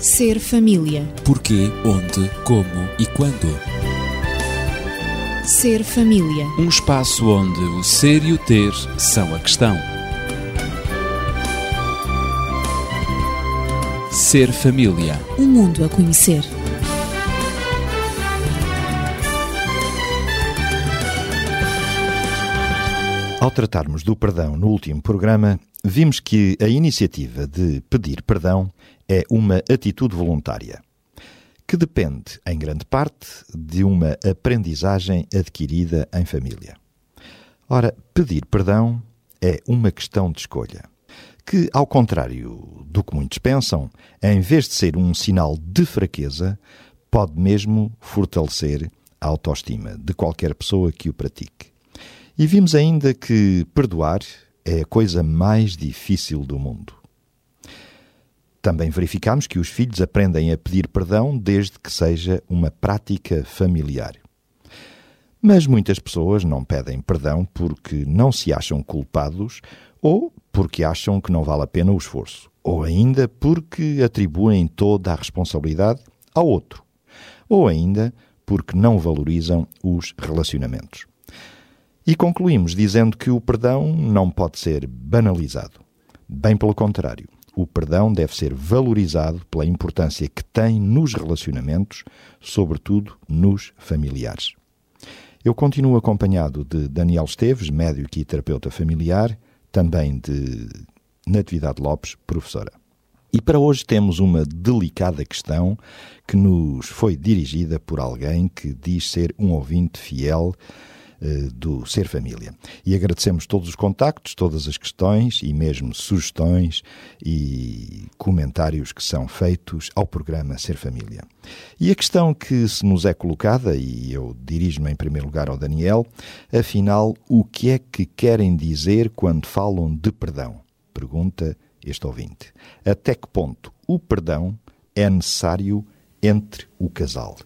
Ser família. Porquê, onde, como e quando. Ser família. Um espaço onde o ser e o ter são a questão. Ser família. Um mundo a conhecer. Ao tratarmos do perdão no último programa, vimos que a iniciativa de pedir perdão é uma atitude voluntária, que depende, em grande parte, de uma aprendizagem adquirida em família. Ora, pedir perdão é uma questão de escolha, que, ao contrário do que muitos pensam, em vez de ser um sinal de fraqueza, pode mesmo fortalecer a autoestima de qualquer pessoa que o pratique. E vimos ainda que perdoar é a coisa mais difícil do mundo. Também verificamos que os filhos aprendem a pedir perdão desde que seja uma prática familiar. Mas muitas pessoas não pedem perdão porque não se acham culpados ou porque acham que não vale a pena o esforço, ou ainda porque atribuem toda a responsabilidade ao outro, ou ainda porque não valorizam os relacionamentos. E concluímos dizendo que o perdão não pode ser banalizado. Bem pelo contrário, o perdão deve ser valorizado pela importância que tem nos relacionamentos, sobretudo nos familiares. Eu continuo acompanhado de Daniel Esteves, médico e terapeuta familiar, também de Natividade Lopes, professora. E para hoje temos uma delicada questão que nos foi dirigida por alguém que diz ser um ouvinte fiel do Ser Família. E agradecemos todos os contactos, todas as questões e mesmo sugestões e comentários que são feitos ao programa Ser Família. E a questão que se nos é colocada, e eu dirijo-me em primeiro lugar ao Daniel, afinal, o que é que querem dizer quando falam de perdão? Pergunta este ouvinte. Até que ponto o perdão é necessário entre o casal?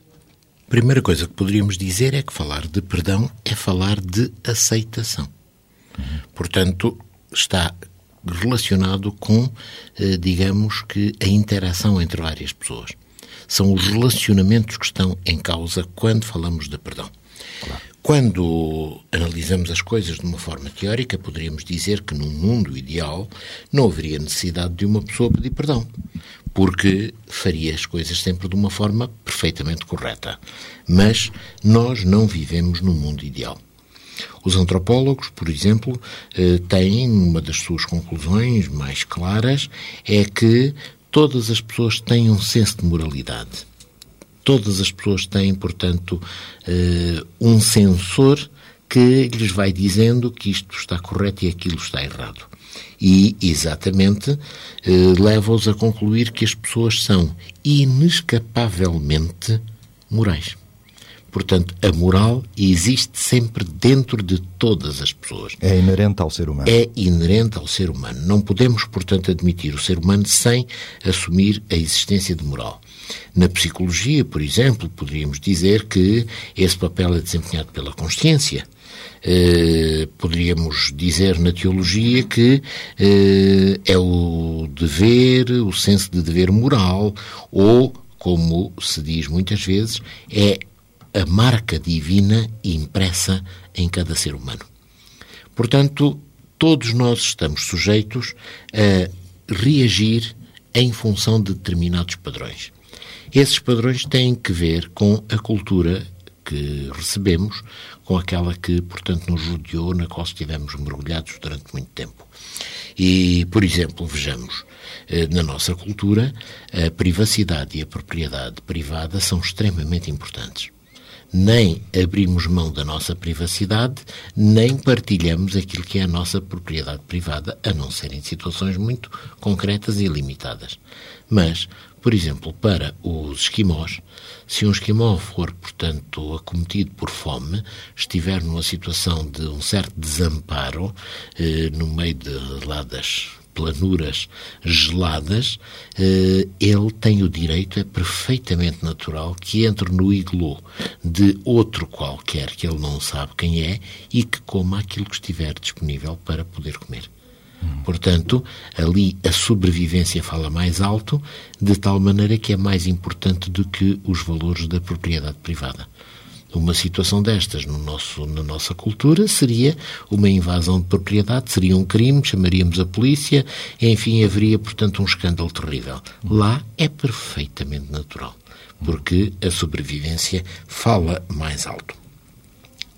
Primeira coisa que poderíamos dizer é que falar de perdão é falar de aceitação. Uhum. Portanto, está relacionado com, eh, digamos que, a interação entre várias pessoas. São os relacionamentos que estão em causa quando falamos de perdão. Claro. Quando analisamos as coisas de uma forma teórica, poderíamos dizer que num mundo ideal não haveria necessidade de uma pessoa pedir perdão porque faria as coisas sempre de uma forma perfeitamente correta. Mas nós não vivemos no mundo ideal. Os antropólogos, por exemplo, eh, têm uma das suas conclusões mais claras é que todas as pessoas têm um senso de moralidade. Todas as pessoas têm, portanto, eh, um sensor que lhes vai dizendo que isto está correto e aquilo está errado e, exatamente, eh, leva-os a concluir que as pessoas são inescapavelmente morais. Portanto, a moral existe sempre dentro de todas as pessoas. É inerente ao ser humano. É inerente ao ser humano. Não podemos, portanto, admitir o ser humano sem assumir a existência de moral. Na psicologia, por exemplo, poderíamos dizer que esse papel é desempenhado pela consciência. Eh, poderíamos dizer na teologia que eh, é o dever, o senso de dever moral, ou, como se diz muitas vezes, é a marca divina impressa em cada ser humano. Portanto, todos nós estamos sujeitos a reagir em função de determinados padrões. Esses padrões têm que ver com a cultura que recebemos, com aquela que, portanto, nos rodeou, na qual estivemos mergulhados durante muito tempo. E, por exemplo, vejamos, eh, na nossa cultura, a privacidade e a propriedade privada são extremamente importantes. Nem abrimos mão da nossa privacidade, nem partilhamos aquilo que é a nossa propriedade privada, a não ser em situações muito concretas e limitadas. Mas, por exemplo, para os esquimós, se um esquimó for, portanto, acometido por fome, estiver numa situação de um certo desamparo, eh, no meio de lá das planuras geladas, eh, ele tem o direito, é perfeitamente natural, que entre no iglu de outro qualquer que ele não sabe quem é e que coma aquilo que estiver disponível para poder comer. Portanto, ali a sobrevivência fala mais alto, de tal maneira que é mais importante do que os valores da propriedade privada. Uma situação destas no nosso, na nossa cultura seria uma invasão de propriedade, seria um crime, chamaríamos a polícia, enfim, haveria, portanto, um escândalo terrível. Lá é perfeitamente natural, porque a sobrevivência fala mais alto.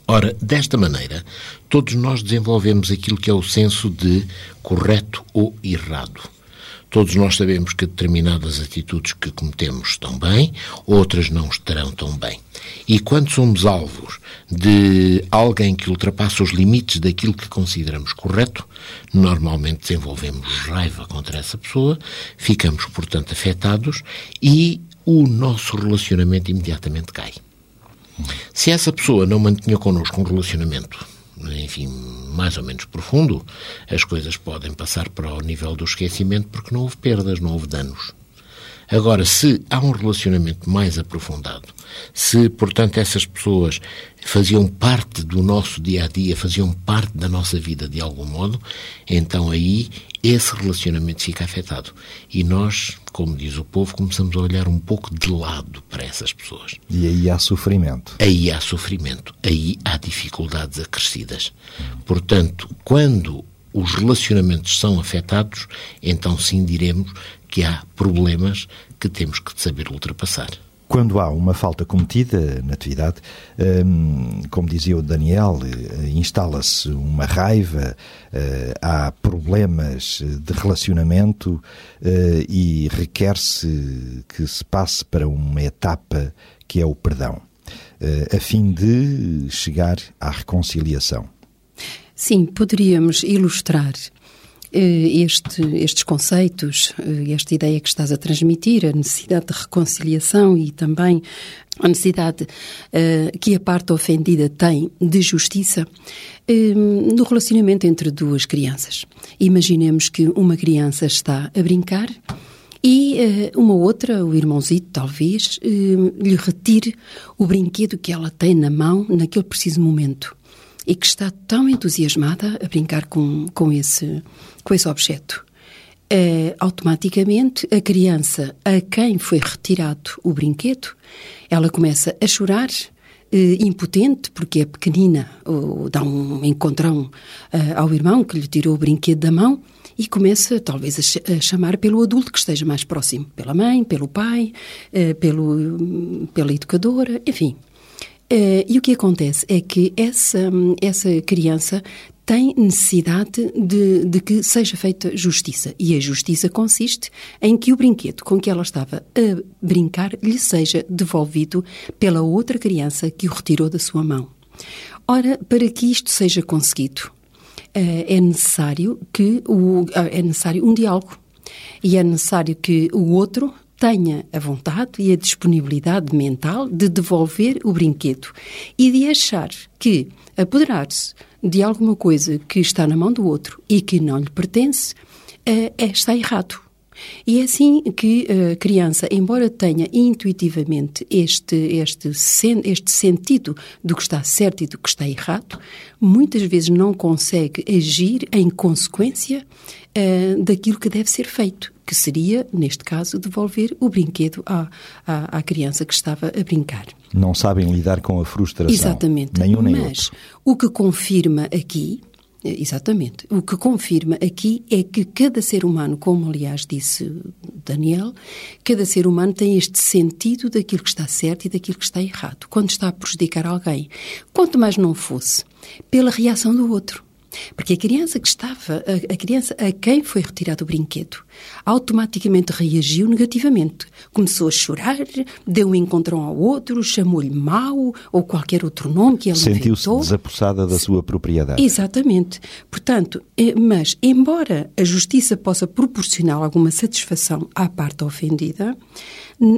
Ora, desta maneira, todos nós desenvolvemos aquilo que é o senso de correto ou errado. Todos nós sabemos que determinadas atitudes que cometemos estão bem, outras não estarão tão bem. E quando somos alvos de alguém que ultrapassa os limites daquilo que consideramos correto, normalmente desenvolvemos raiva contra essa pessoa, ficamos, portanto, afetados e o nosso relacionamento imediatamente cai. Se essa pessoa não mantinha connosco um relacionamento, enfim, mais ou menos profundo, as coisas podem passar para o nível do esquecimento porque não houve perdas, não houve danos. Agora, se há um relacionamento mais aprofundado, se, portanto, essas pessoas faziam parte do nosso dia a dia, faziam parte da nossa vida de algum modo, então aí esse relacionamento fica afetado. E nós, como diz o povo, começamos a olhar um pouco de lado para essas pessoas. E aí há sofrimento. Aí há sofrimento, aí há dificuldades acrescidas. Portanto, quando os relacionamentos são afetados, então sim diremos que há problemas que temos que saber ultrapassar. Quando há uma falta cometida na atividade, hum, como dizia o Daniel, eh, instala-se uma raiva, eh, há problemas de relacionamento eh, e requer-se que se passe para uma etapa que é o perdão, a fim de chegar à reconciliação. Sim, poderíamos ilustrar eh, este, estes conceitos, eh, esta ideia que estás a transmitir, a necessidade de reconciliação e também a necessidade uh, que a parte ofendida tem de justiça uh, no relacionamento entre duas crianças. Imaginemos que uma criança está a brincar e uh, uma outra, o irmãozito talvez, lhe retire o brinquedo que ela tem na mão naquele preciso momento e que está tão entusiasmada a brincar com, com, esse, com esse objeto. É, automaticamente, a criança a quem foi retirado o brinquedo, ela começa a chorar, eh, impotente, porque é pequenina, ou dá um encontrão eh, ao irmão que lhe tirou o brinquedo da mão e começa talvez a, ch a, chamar pelo adulto que esteja mais próximo, pela mãe, pelo pai, pelo, pela educadora, enfim, Uh, e o que acontece é que essa, essa criança tem necessidade de, de, que seja feita justiça. E a justiça consiste em que o brinquedo com que ela estava a brincar lhe seja devolvido pela outra criança que o retirou da sua mão. Ora, para que isto seja conseguido, uh, é necessário que o, uh, é necessário um diálogo. E é necessário que o outro tenha a vontade e a disponibilidade mental de devolver o brinquedo e de achar que apoderar-se de alguma coisa que está na mão do outro e que não lhe pertence é, está errado. E é assim que a criança, embora tenha intuitivamente este, este, este sentido do que está certo e do que está errado, muitas vezes não consegue agir em consequência uh, daquilo que deve ser feito, que seria, neste caso, devolver o brinquedo à, à, à, criança que estava a brincar. Não sabem lidar com a frustração. Exatamente. Nenhum nem Mas outro. o que confirma aqui Exatamente. O que confirma aqui é que cada ser humano, como aliás disse Daniel, cada ser humano tem este sentido daquilo que está certo e daquilo que está errado, quando está a prejudicar alguém. Quanto mais não fosse pela reação do outro. Porque a criança que estava, a, a, criança a quem foi retirado o brinquedo, automaticamente reagiu negativamente. Começou a chorar, deu um encontrão ao outro, chamou-lhe mau ou qualquer outro nome que ele Sentiu-se desapossada da sua propriedade. Exatamente. Portanto, eh, mas, embora a justiça possa proporcionar alguma satisfação à parte ofendida,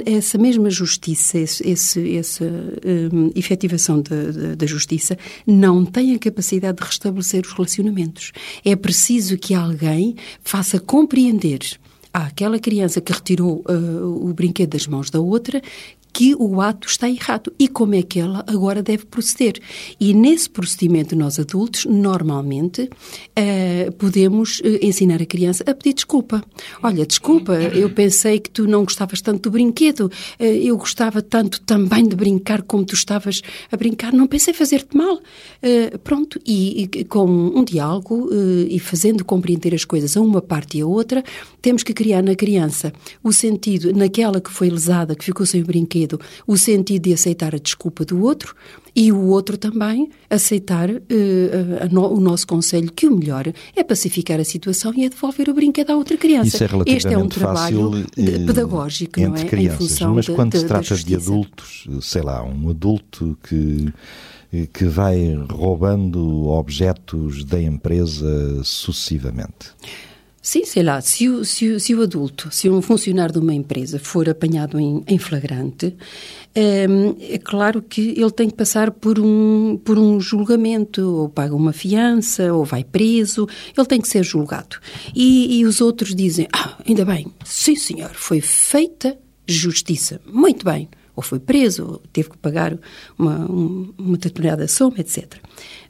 essa mesma justiça, esse, esse, essa um, efetivação da justiça, não tem a capacidade de restabelecer os relacionamentos. É preciso que alguém faça compreender àquela criança que retirou uh, o brinquedo das mãos da outra que o ato está errado e como é que ela agora deve proceder. E nesse procedimento, nós adultos, normalmente, uh, podemos uh, ensinar a criança a pedir desculpa. Olha, desculpa, eu pensei que tu não gostavas tanto do brinquedo, uh, eu gostava tanto também de brincar como tu estavas a brincar, não pensei fazer-te mal. pronto, e, e, com um diálogo e fazendo compreender as coisas a uma parte e a outra, temos que criar na criança o sentido, naquela que foi lesada, que ficou sem o brinquedo, o sentido de aceitar a desculpa do outro e o outro também aceitar uh, no, o nosso conselho que o melhor é pacificar a situação e é devolver o brinquedo à outra criança. Isso é relativamente este é um trabalho fácil, de, pedagógico, entre não é? Crianças, em função mas quando de, se trata de, de adultos, sei lá, um adulto que que vai roubando objetos da empresa sucessivamente. Sim, sei lá, se o, se, se o adulto, se um funcionário de uma empresa for apanhado em, em flagrante, é, é, claro que ele tem que passar por um, por um julgamento, ou paga uma fiança, ou vai preso, ele tem que ser julgado. E, e os outros dizem, ah, ainda bem, sim senhor, foi feita justiça, muito bem ou foi preso, ou teve que pagar uma, uma determinada soma, etc.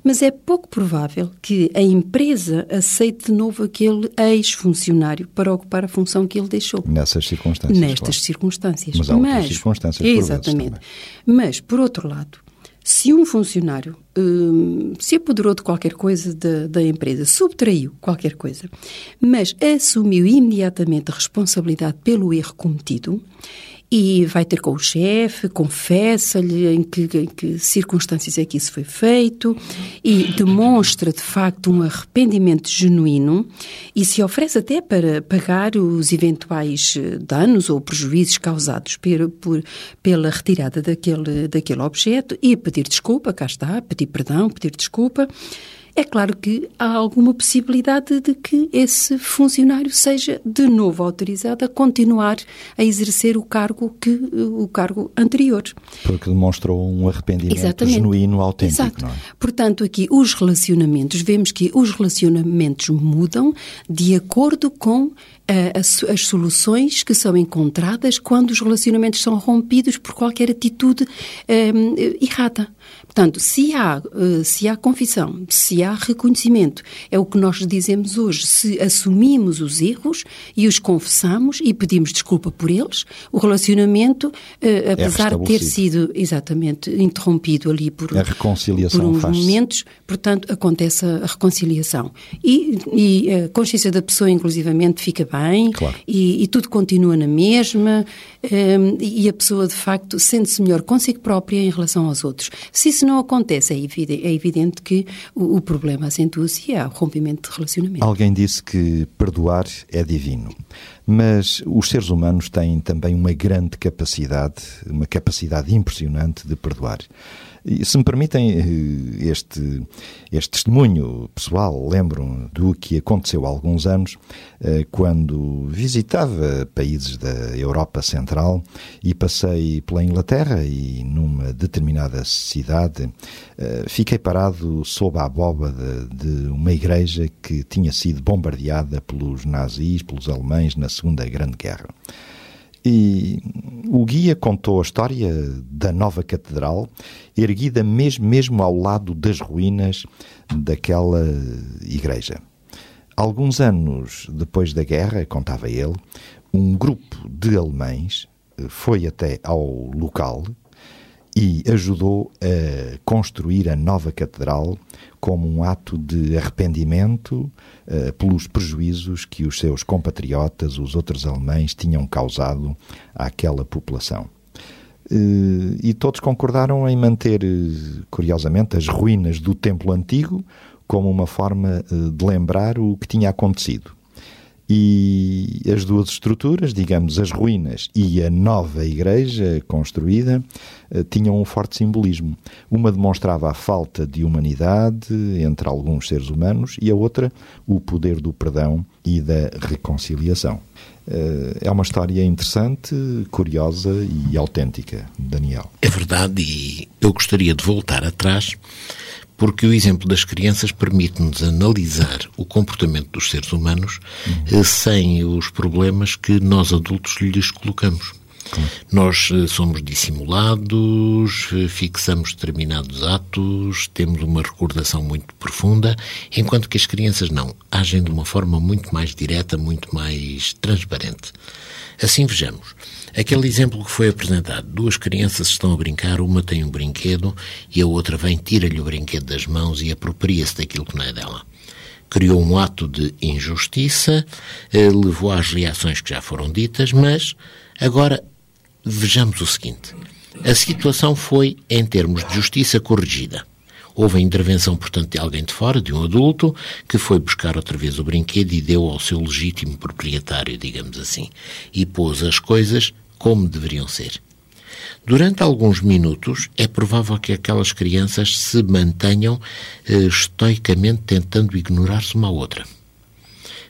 Mas é pouco provável que a empresa aceite de novo aquele ex-funcionário para ocupar a função que ele deixou. Nessas circunstâncias. Nestas claro. circunstâncias. Mas há outras circunstâncias. Exatamente. Mas, por outro lado, se um funcionário hum, se apoderou de qualquer coisa da, da, empresa, subtraiu qualquer coisa, mas assumiu imediatamente a responsabilidade pelo erro cometido, e vai ter com o chefe, confessa-lhe em que, em que, circunstâncias é que isso foi feito e demonstra de facto um arrependimento genuíno e se oferece até para pagar os eventuais eh, danos ou prejuízos causados per, por, pela retirada daquele, daquele objeto e pedir desculpa, cá está, pedir perdão, pedir desculpa. É claro que há alguma possibilidade de que esse funcionário seja de novo autorizado a continuar a exercer o cargo que o cargo anterior. Porque demonstrou um arrependimento Exatamente. genuíno, autêntico. Exato. É? Portanto, aqui os relacionamentos, vemos que os relacionamentos mudam de acordo com eh, as, as, soluções que são encontradas quando os relacionamentos são rompidos por qualquer atitude um, eh, errada. Portanto, se há, uh, se há confissão, se há reconhecimento, é o que nós dizemos hoje, se assumimos os erros e os confessamos e pedimos desculpa por eles, o relacionamento, uh, apesar é de ter sido exatamente interrompido ali por, a reconciliação por uns momentos, portanto, acontece a reconciliação. E, e, a consciência da pessoa, inclusivamente, fica bem claro. e, e, tudo continua na mesma e a pessoa, de facto, sente-se melhor consigo própria em relação aos outros. Se isso não acontece, é evidente, é evidente que o, o problema acentua-se e há rompimento de relacionamento. Alguém disse que perdoar é divino. Mas os seres humanos têm também uma grande capacidade, uma capacidade impressionante de perdoar. E, se me permitem eh, este, este testemunho pessoal, lembro do que aconteceu há alguns anos, eh, quando visitava países da Europa Central e passei pela Inglaterra e numa determinada cidade eh, fiquei parado sob a abóbada de uma igreja que tinha sido bombardeada pelos nazis, pelos alemães na Segunda Grande Guerra. E o guia contou a história da nova catedral, erguida mesmo, mesmo ao lado das ruínas daquela igreja. Alguns anos depois da guerra, contava ele, um grupo de alemães eh, foi até ao local e ajudou a construir a nova catedral como um ato de arrependimento uh, pelos prejuízos que os seus compatriotas, os outros alemães, tinham causado àquela população. Uh, e todos concordaram em manter, uh, curiosamente, as ruínas do templo antigo como uma forma de lembrar o que tinha acontecido e as duas estruturas, digamos, as ruínas e a nova igreja construída, eh, tinham um forte simbolismo. Uma demonstrava a falta de humanidade entre alguns seres humanos e a outra o poder do perdão e da reconciliação. Eh, é uma história interessante, curiosa e autêntica, Daniel. É verdade, e eu gostaria de voltar atrás porque o exemplo das crianças permite-nos analisar o comportamento dos seres humanos uhum. sem os problemas que nós adultos lhes colocamos. Nós eh, somos dissimulados, eh, fixamos determinados atos, temos uma recordação muito profunda, enquanto que as crianças não, agem de uma forma muito mais direta, muito mais transparente. Assim vejamos. Aquele exemplo que foi apresentado, duas crianças estão a brincar, uma tem um brinquedo e a outra vem, tira-lhe o brinquedo das mãos e apropria-se daquilo que não é dela. Criou um ato de injustiça, eh, levou às reações que já foram ditas, mas agora vejamos o seguinte: a situação foi, em termos de justiça, corrigida. Houve a intervenção, portanto, de alguém de fora, de um adulto, que foi buscar outra vez o brinquedo e deu ao seu legítimo proprietário, digamos assim, e pôs as coisas como deveriam ser. Durante alguns minutos, é provável que aquelas crianças se mantenham eh, estoicamente tentando ignorar-se uma à outra.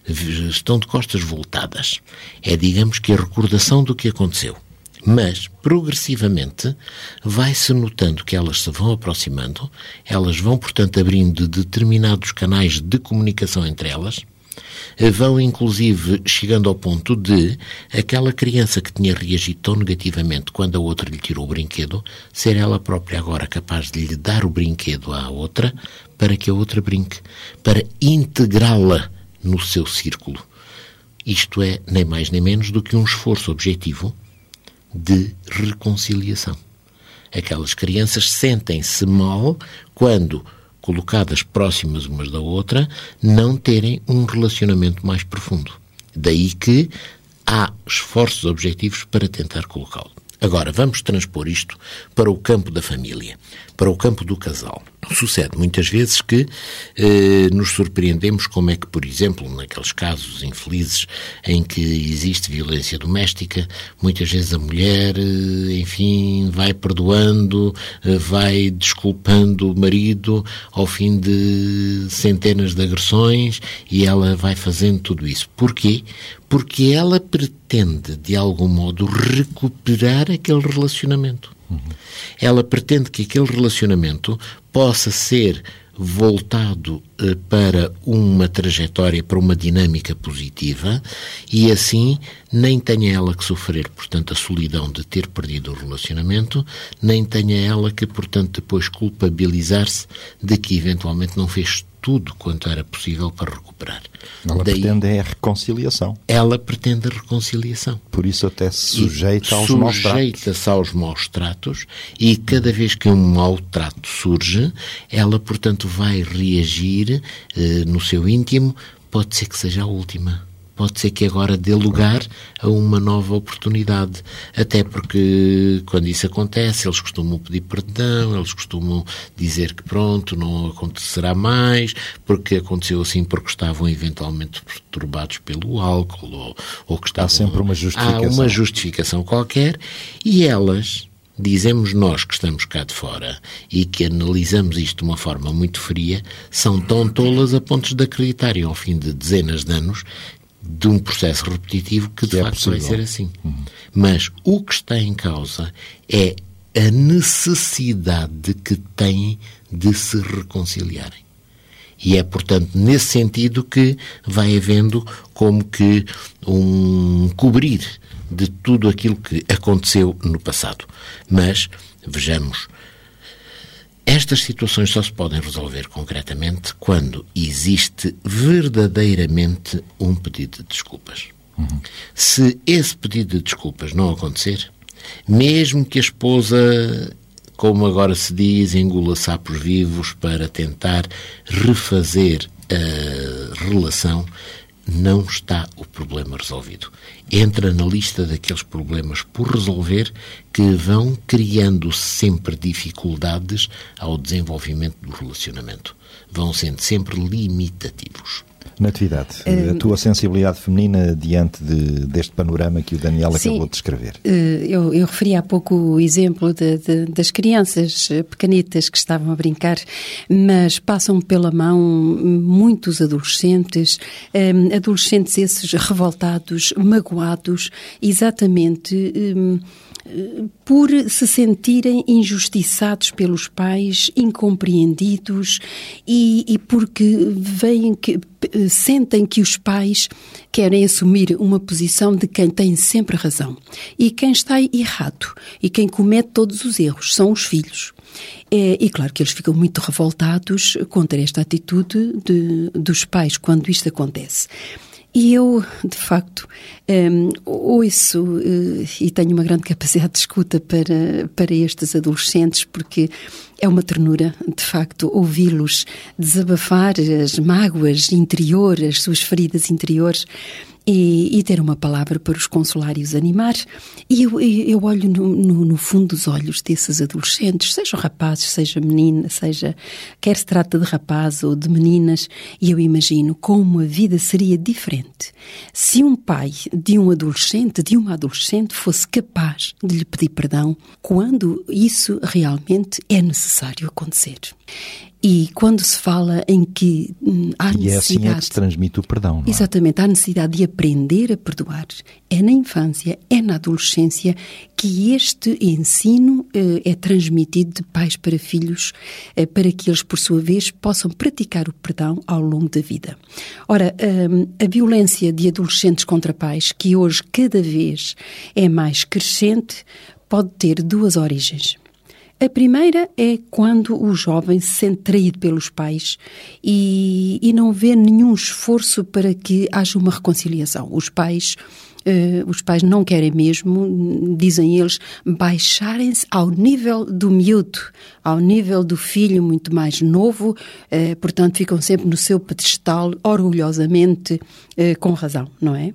Estão de costas voltadas. É, digamos que, a recordação do que aconteceu. Mas, progressivamente, vai-se notando que elas se vão aproximando, elas vão, portanto, abrindo determinados canais de comunicação entre elas, vão inclusive chegando ao ponto de aquela criança que tinha reagido tão negativamente quando a outra lhe tirou o brinquedo, ser ela própria agora capaz de lhe dar o brinquedo à outra para que a outra brinque, para integrá-la no seu círculo. Isto é nem mais nem menos do que um esforço objetivo de reconciliação. Aquelas crianças sentem-se mal quando colocadas próximas umas da outra, não terem um relacionamento mais profundo. Daí que há esforços objetivos para tentar colocá-lo. Agora, vamos transpor isto para o campo da família, para o campo do casal. Sucede muitas vezes que eh, nos surpreendemos como é que, por exemplo, naqueles casos infelizes em que existe violência doméstica, muitas vezes a mulher, eh, enfim, vai perdoando, eh, vai desculpando o marido ao fim de centenas de agressões e ela vai fazendo tudo isso. Porquê? Porque ela pretende, de algum modo, recuperar aquele relacionamento. Ela pretende que aquele relacionamento possa ser voltado eh, para uma trajetória, para uma dinâmica positiva e assim nem tenha ela que sofrer, portanto, a solidão de ter perdido o relacionamento, nem tenha ela que, portanto, depois culpabilizar-se de que eventualmente não fez tudo quanto era possível para recuperar. Ela Daí, pretende é a reconciliação. Ela pretende a reconciliação. Por isso até se sujeita e aos maus tratos. Sujeita-se aos maus tratos e cada vez que um mau trato surge, ela, portanto, vai reagir eh, no seu íntimo, pode ser que seja a última pode ser que agora dê lugar a uma nova oportunidade. Até porque, quando isso acontece, eles costumam pedir perdão, eles costumam dizer que pronto, não acontecerá mais, porque aconteceu assim porque estavam eventualmente perturbados pelo álcool ou, ou que estavam. Há sempre uma justificação. Há uma justificação qualquer e elas dizemos nós que estamos cá de fora e que analisamos isto de uma forma muito fria, são tão tolas a pontos de acreditarem ao fim de dezenas de anos de um processo repetitivo que, de é facto vai ser assim. Uhum. Mas o que está em causa é a necessidade que têm de se reconciliarem. E é, portanto, nesse sentido que vai havendo como que um cobrir de tudo aquilo que aconteceu no passado. Mas, vejamos, estas situações só se podem resolver concretamente quando existe verdadeiramente um pedido de desculpas. Uhum. Se esse pedido de desculpas não acontecer, mesmo que a esposa, como agora se diz, engula sapos vivos para tentar refazer a relação, não está o problema resolvido. Entra na lista daqueles problemas por resolver que vão criando sempre dificuldades ao desenvolvimento do relacionamento. Vão sendo sempre limitativos. Natividade, uh, a tua sensibilidade feminina diante de, deste panorama que o Daniel sim, acabou de descrever. Uh, eu, eu, referi há pouco o exemplo de, de, das crianças pequenitas que estavam a brincar, mas passam pela mão muitos adolescentes, um, adolescentes esses revoltados, magoados exatamente hum, por se sentirem injustiçados pelos pais, incompreendidos e, e porque veem que sentem que os pais querem assumir uma posição de quem tem sempre razão e quem está errado e quem comete todos os erros são os filhos. É, e claro que eles ficam muito revoltados contra esta atitude de, dos pais quando isto acontece. E eu, de facto, um, ouço uh, e tenho uma grande capacidade de escuta para, para estes adolescentes, porque é uma ternura, de facto, ouvi-los desabafar as mágoas interiores, as suas feridas interiores e, e, ter uma palavra para os consolar e os animar. E eu, eu olho no, no, no, fundo dos olhos desses adolescentes, sejam rapazes, seja menina, seja quer se trata de rapaz ou de meninas, e eu imagino como a vida seria diferente se um pai de um adolescente, de uma adolescente, fosse capaz de lhe pedir perdão quando isso realmente é necessário acontecer. E quando se fala em que hum, há necessidade... E é assim é que se transmite o perdão, é? Exatamente, há necessidade de aprender a perdoar. É na infância, é na adolescência que este ensino eh, é transmitido de pais para filhos, eh, para que eles, por sua vez, possam praticar o perdão ao longo da vida. Ora, hum, a violência de adolescentes contra pais, que hoje cada vez é mais crescente, pode ter duas origens. A primeira é quando o jovem se sente traído pelos pais e, e não vê nenhum esforço para que haja uma reconciliação. Os pais Uh, os pais não querem mesmo, dizem eles, baixarem-se ao nível do miúdo, ao nível do filho muito mais novo, uh, portanto ficam sempre no seu pedestal, orgulhosamente, uh, com razão, não é?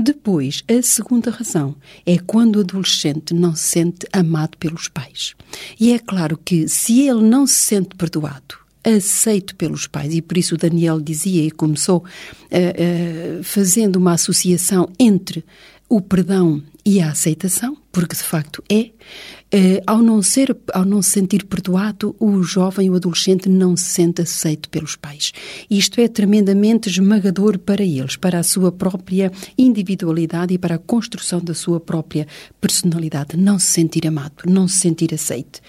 Depois, a segunda razão é quando o adolescente não se sente amado pelos pais. E é claro que se ele não se sente perdoado, aceito pelos pais, e por isso o Daniel dizia e começou uh, uh, fazendo uma associação entre o perdão e a aceitação, porque de facto é, eh, ao não ser, ao não se sentir perdoado, o jovem, o adolescente não se sente aceito pelos pais. Isto é tremendamente esmagador para eles, para a sua própria individualidade e para a construção da sua própria personalidade. Não se sentir amado, não se sentir aceito.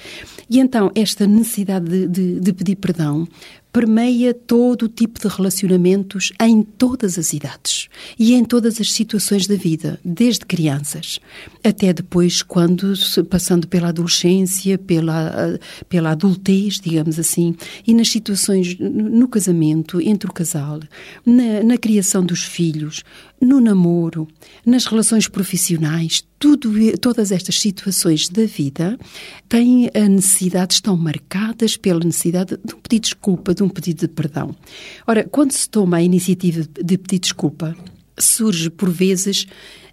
E então esta necessidade de, de, de pedir perdão permeia todo o tipo de relacionamentos em todas as idades e em todas as situações da vida, desde crianças até depois, quando passando pela adolescência, pela, pela adultez, digamos assim, e nas situações no casamento, entre o casal, na, na criação dos filhos, no namoro, nas relações profissionais, tudo, todas estas situações da vida têm a necessidade, estão marcadas pela necessidade de um pedido de desculpa, de um pedido de perdão. Ora, quando se toma a iniciativa de pedir desculpa, surge por vezes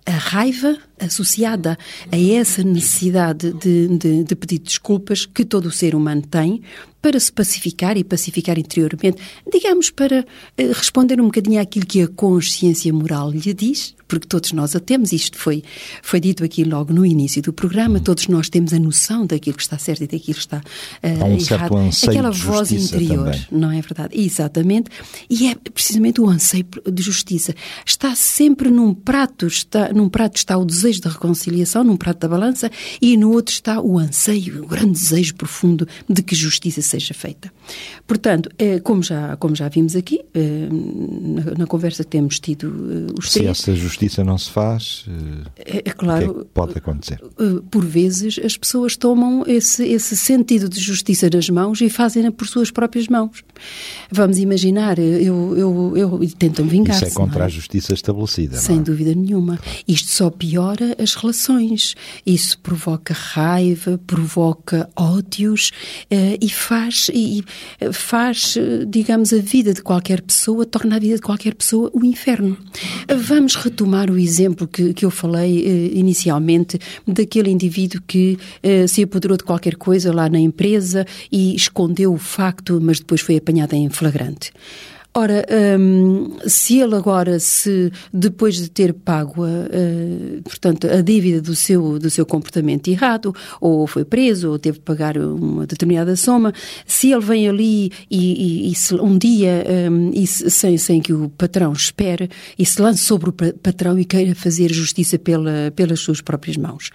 a raiva associada a essa necessidade de, de, de, pedir desculpas que todo o ser humano tem para se pacificar e pacificar interiormente, digamos, para uh, responder um bocadinho àquilo que a consciência moral lhe diz, porque todos nós a temos, isto foi, foi dito aqui logo no início do programa, todos nós temos a noção daquilo que está certo e daquilo que está uh, Há um errado. Certo anseio Aquela de voz interior, também. não é verdade? Exatamente. E é precisamente o anseio de justiça. Está sempre num prato, está, num prato está o desejo de reconciliação, num prato da balança, e no outro está o anseio, o grande desejo profundo de que justiça seja feita. Portanto, eh, como já, como já vimos aqui, eh, na, na conversa que temos tido eh, os Se três, essa justiça não se faz, é, é o que é claro, que pode acontecer? por vezes as pessoas tomam esse, esse sentido de justiça nas mãos e fazem-na por suas próprias mãos. Vamos imaginar, eu, eu, eu, e tentam vingar-se. Isso é contra é? a justiça estabelecida, Sem é? dúvida nenhuma. Isto só piora as relações. Isso provoca raiva, provoca ódios e faz, e faz, eh, digamos, a vida de qualquer pessoa, torna a vida de qualquer pessoa o inferno. Vamos retomar o exemplo que, que eu falei eh, inicialmente daquele indivíduo que eh, se apoderou de qualquer coisa lá na empresa e escondeu o facto, mas depois foi apanhado em flagrante. Ora, hum, se ele agora, se depois de ter pago a, a, portanto, a dívida do seu, do seu comportamento errado, ou foi preso, ou teve que pagar uma determinada soma, se ele vem ali e, e, e se, um dia, hum, e se, sem, sem que o patrão espere, e se lance sobre o patrão e queira fazer justiça pela, pelas suas próprias mãos.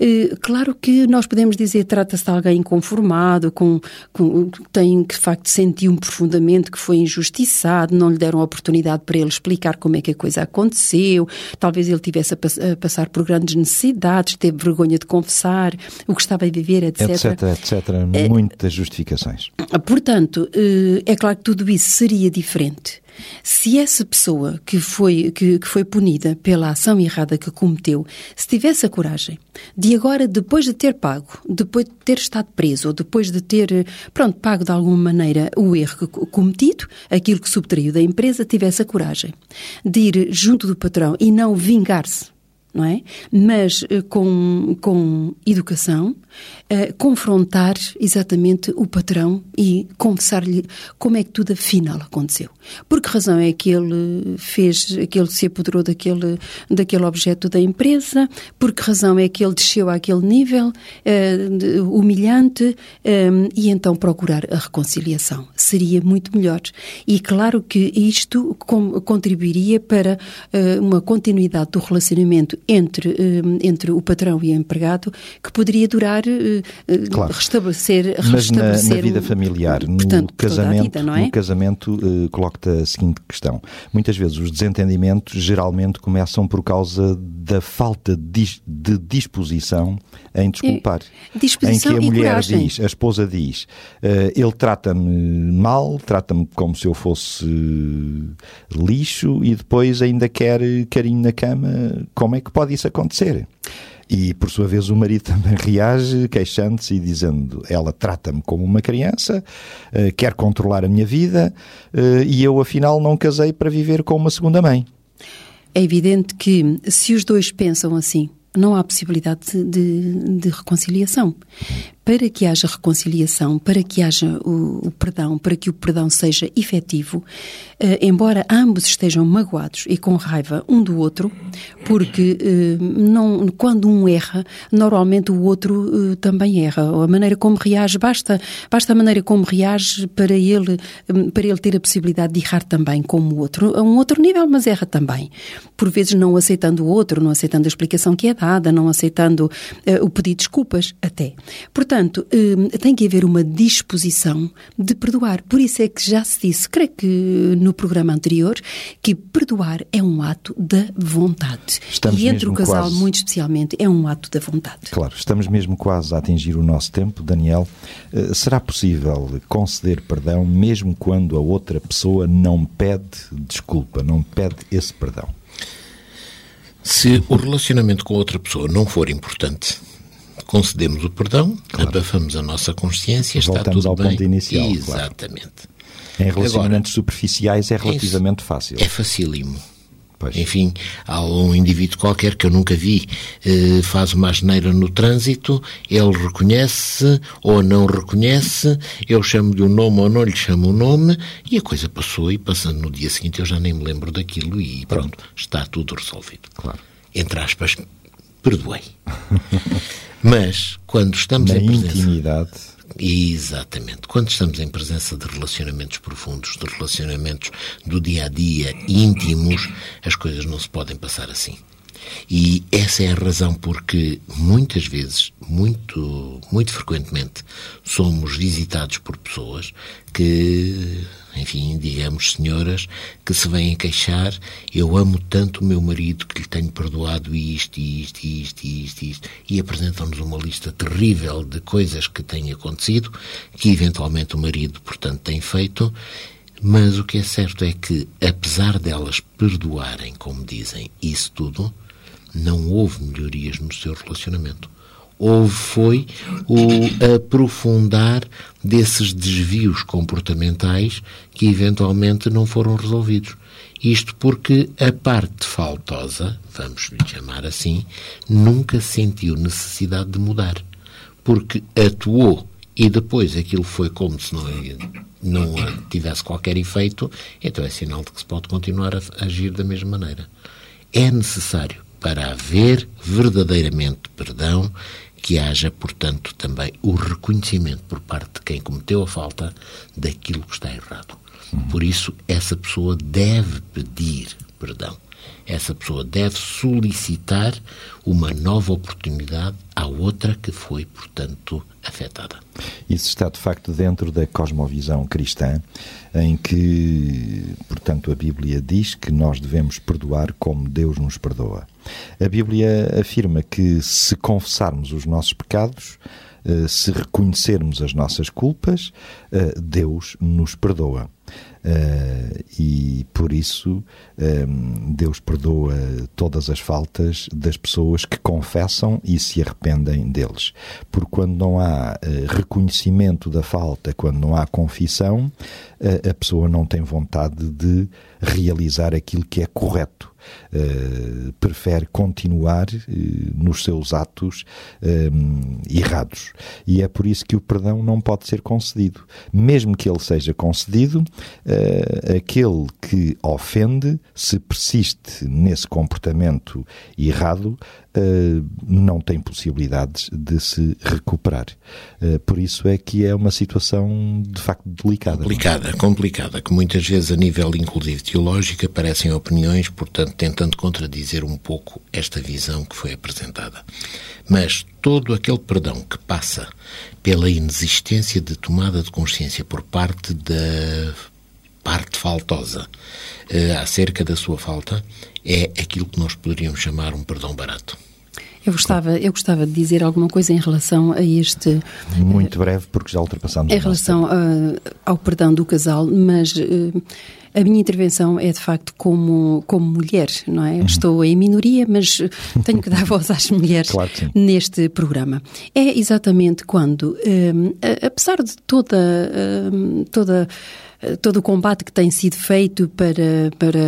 Eh, claro que nós podemos dizer trata-se de alguém inconformado, com, com, tem que de facto sentiu profundamente que foi injustiçado, não lhe deram oportunidade para ele explicar como é que a coisa aconteceu, talvez ele tivesse a, a passar por grandes necessidades, teve vergonha de confessar o que estava a viver, etc. Etc, etc. É, Muitas justificações. Portanto, eh, é claro que tudo isso seria diferente se essa pessoa que foi, que, que, foi punida pela ação errada que cometeu, se tivesse a coragem de agora, depois de ter pago, depois de ter estado preso, ou depois de ter, pronto, pago de alguma maneira o erro cometido, aquilo que subtraiu da empresa, tivesse a coragem de ir junto do patrão e não vingar-se não é? Mas eh, com, com educação, confrontar exatamente o patrão e confessar-lhe como é que tudo afinal aconteceu. Por que razão é que ele fez, que ele se apoderou daquele, daquele objeto da empresa? Por que razão é que ele desceu àquele nível uh, humilhante? Um, e então procurar a reconciliação. Seria muito melhor. E claro que isto com, contribuiria para uh, uma continuidade do relacionamento entre, entre o patrão e o empregado que poderia durar eh, eh, claro. restabelecer, Mas na, na, vida familiar, portanto, no casamento, vida, é? no casamento uh, coloco-te a seguinte questão. Muitas vezes os desentendimentos geralmente começam por causa da falta de, de disposição em desculpar. É, disposição em que a mulher coragem. diz, a esposa diz, uh, ele trata-me mal, trata-me como se eu fosse lixo e depois ainda quer carinho na cama. Como é que pode isso acontecer? E, por sua vez, o marido também reage, queixando-se e dizendo: Ela trata-me como uma criança, uh, quer controlar a minha vida uh, e eu, afinal, não casei para viver com uma segunda mãe. É evidente que, se os dois pensam assim, não há possibilidade de, de, de reconciliação para que haja reconciliação, para que haja o, o perdão, para que o perdão seja efetivo, eh, embora ambos estejam magoados e com raiva um do outro, porque eh, não, quando um erra, normalmente o outro eh, também erra. A maneira como reage, basta, basta a maneira como reage para ele, para ele ter a possibilidade de errar também como o outro, a um outro nível, mas erra também. Por vezes não aceitando o outro, não aceitando a explicação que é dada, não aceitando o pedido de desculpas, até. Portanto, Portanto, hum, tem que haver uma disposição de perdoar. Por isso é que já se disse, creio que no programa anterior, que perdoar é um ato da vontade. Estamos e entre o casal, quase... muito especialmente, é um ato da vontade. Claro, estamos mesmo quase a atingir o nosso tempo. Daniel, eh, será possível conceder perdão mesmo quando a outra pessoa não pede desculpa, não pede esse perdão? Se o relacionamento com outra pessoa não for importante, concedemos o perdão, claro. abafamos a nossa consciência, Voltamos está tudo ao bem. ponto inicial. Exatamente. Claro. Em relacionamentos Agora, superficiais é relativamente é, fácil. É facílimo. Pois. Enfim, há um indivíduo qualquer que eu nunca vi, eh, faz uma asneira no trânsito, ele reconhece ou não reconhece, eu chamo-lhe o um nome ou não lhe chamo o um nome, e a coisa passou, e passando no dia seguinte eu já nem me lembro daquilo, e pronto, está tudo resolvido. Claro. Entre aspas, perdoei. Mas, quando estamos Na em presença... intimidade... Exatamente. Quando estamos em presença de relacionamentos profundos, de relacionamentos do dia a dia íntimos, as coisas não se podem passar assim. E essa é a razão porque muitas vezes, muito, muito frequentemente, somos visitados por pessoas que enfim, digamos, senhoras que se vêm queixar, eu amo tanto o meu marido que lhe tenho perdoado isto, isto, isto, isto, isto, e apresentam-nos uma lista terrível de coisas que têm acontecido, que eventualmente o marido, portanto, tem feito, mas o que é certo é que, apesar delas perdoarem, como dizem, isso tudo, não houve melhorias no seu relacionamento houve foi o aprofundar desses desvios comportamentais que eventualmente não foram resolvidos. Isto porque a parte faltosa, vamos lhe chamar assim, nunca sentiu necessidade de mudar, porque atuou e depois aquilo foi como se não, não tivesse qualquer efeito, então é sinal de que se pode continuar a agir da mesma maneira. É necessário, para haver verdadeiramente perdão, que haja, portanto, também o reconhecimento por parte de quem cometeu a falta daquilo que está errado. Por isso, essa pessoa deve pedir perdão. Essa pessoa deve solicitar uma nova oportunidade à outra que foi, portanto, afetada. Isso está de facto dentro da cosmovisão cristã, em que, portanto, a Bíblia diz que nós devemos perdoar como Deus nos perdoa. A Bíblia afirma que se confessarmos os nossos pecados, eh, se reconhecermos as nossas culpas, eh, Deus nos perdoa. Uh, e por isso um, Deus perdoa todas as faltas das pessoas que confessam e se arrependem deles. Porque quando não há uh, reconhecimento da falta, quando não há confissão, uh, a pessoa não tem vontade de realizar aquilo que é correto. Uh, prefere continuar uh, nos seus atos uh, errados. E é por isso que o perdão não pode ser concedido. Mesmo que ele seja concedido, aquele que ofende, se persiste nesse comportamento errado, uh, não tem possibilidades de se recuperar. Uh, por isso é que é uma situação de facto delicada. É? Complicada, complicada, que muitas vezes a nível inclusive teológico aparecem opiniões, portanto tentando contradizer um pouco esta visão que foi apresentada. Mas todo aquele perdão que passa pela inexistência de tomada de consciência por parte da parte faltosa uh, acerca da sua falta é aquilo que nós poderíamos chamar um perdão barato. Eu gostava, eu gostava de dizer alguma coisa em relação a este. Muito breve, porque já ultrapassamos. Em relação a, ao perdão do casal, mas. Uh, a minha intervenção é de facto como, como mulher, não é? Uhum. Estou em minoria, mas tenho que dar voz às mulheres claro neste programa. É exatamente quando, um, apesar de toda, um, toda todo o combate que tem sido feito para, para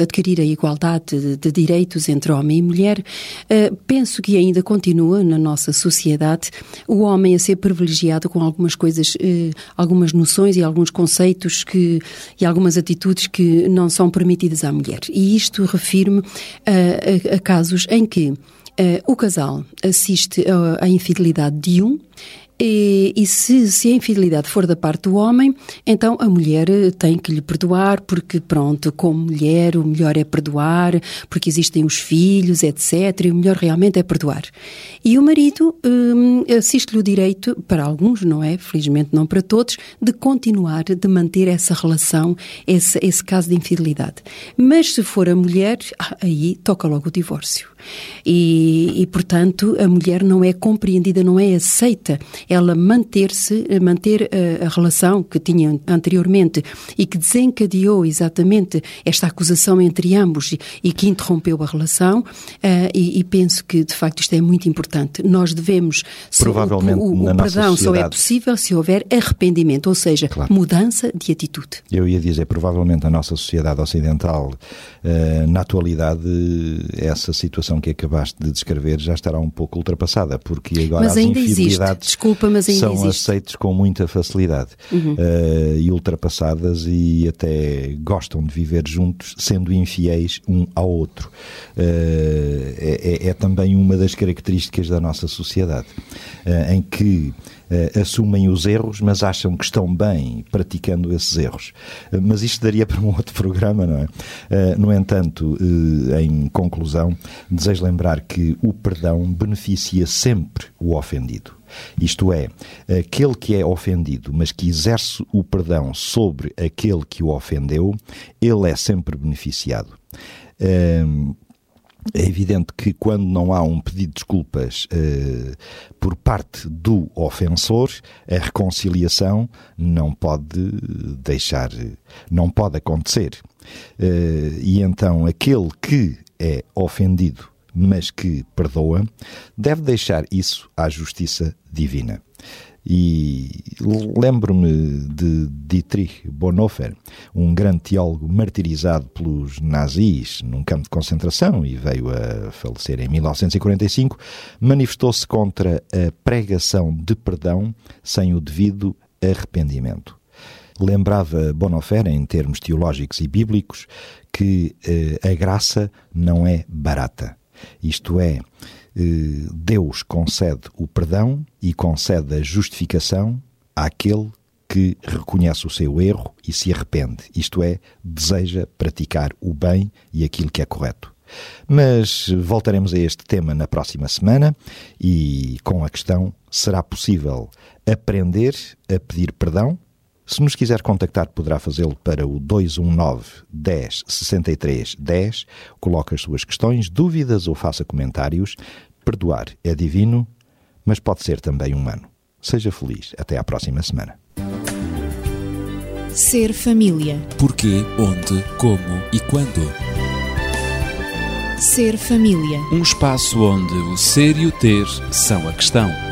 adquirir a igualdade de, de direitos entre homem e mulher, eh, penso que ainda continua na nossa sociedade o homem a ser privilegiado com algumas coisas, eh, algumas noções e alguns conceitos que, e algumas atitudes que não são permitidas à mulher. E isto refiro-me a, a, a casos em que Uh, o casal assiste à infidelidade de um e, e se, se, a infidelidade for da parte do homem, então a mulher eh, tem que lhe perdoar, porque, pronto, como mulher, o melhor é perdoar, porque existem os filhos, etc. E o melhor realmente é perdoar. E o marido hum, assiste-lhe o direito, para alguns, não é? Felizmente não para todos, de continuar, de manter essa relação, esse, esse caso de infidelidade. Mas se for a mulher, ah, aí toca logo o divórcio. E, e, portanto, a mulher não é compreendida, não é aceita ela manter-se, manter a, a, relação que tinha anteriormente e que desencadeou exatamente esta acusação entre ambos e, e que interrompeu a relação. Uh, e, e, penso que, de facto, isto é muito importante. Nós devemos. Provavelmente, o, o, o perdão só é possível se houver arrependimento, ou seja, claro. mudança de atitude. Eu ia dizer, provavelmente, a nossa sociedade ocidental, uh, na atualidade, essa situação que acabaste de descrever já estará um pouco ultrapassada, porque agora mas as infidelidades Desculpa, mas ainda são existe. aceites com muita facilidade uhum. uh, e ultrapassadas e até gostam de viver juntos, sendo infiéis um ao outro. Uh, é, é, é, também uma das características da nossa sociedade, uh, em que uh, assumem os erros, mas acham que estão bem praticando esses erros. Uh, mas isto daria para um outro programa, não é? Uh, no entanto, em conclusão, desejo lembrar que o perdão beneficia sempre o ofendido. Isto é, aquele que é ofendido, mas que exerce o perdão sobre aquele que o ofendeu, ele é sempre beneficiado. É evidente que quando não há um pedido de desculpas uh, por parte do ofensor, a reconciliação não pode deixar, não pode acontecer. Uh, e então aquele que é ofendido mas que perdoa, deve deixar isso à justiça divina. E lembro-me de Dietrich Bonhoeffer, um grande teólogo martirizado pelos nazis num campo de concentração e veio a falecer em 1945, manifestou-se contra a pregação de perdão sem o devido arrependimento. Lembrava Bonhoeffer, em termos teológicos e bíblicos, que eh, a graça não é barata. Isto é, eh, Deus concede o perdão e concede a justificação àquele que reconhece o seu erro e se arrepende, isto é, deseja praticar o bem e aquilo que é correto. Mas voltaremos a este tema na próxima semana e com a questão: será possível aprender a pedir perdão? Se nos quiser contactar, poderá fazê-lo para o 219 10 63 10. Coloque as suas questões, dúvidas ou faça comentários. Perdoar é divino, mas pode ser também humano. Seja feliz. Até à próxima semana. Ser família. Porquê, onde, como e quando. Ser família. Um espaço onde o ser e o ter são a questão.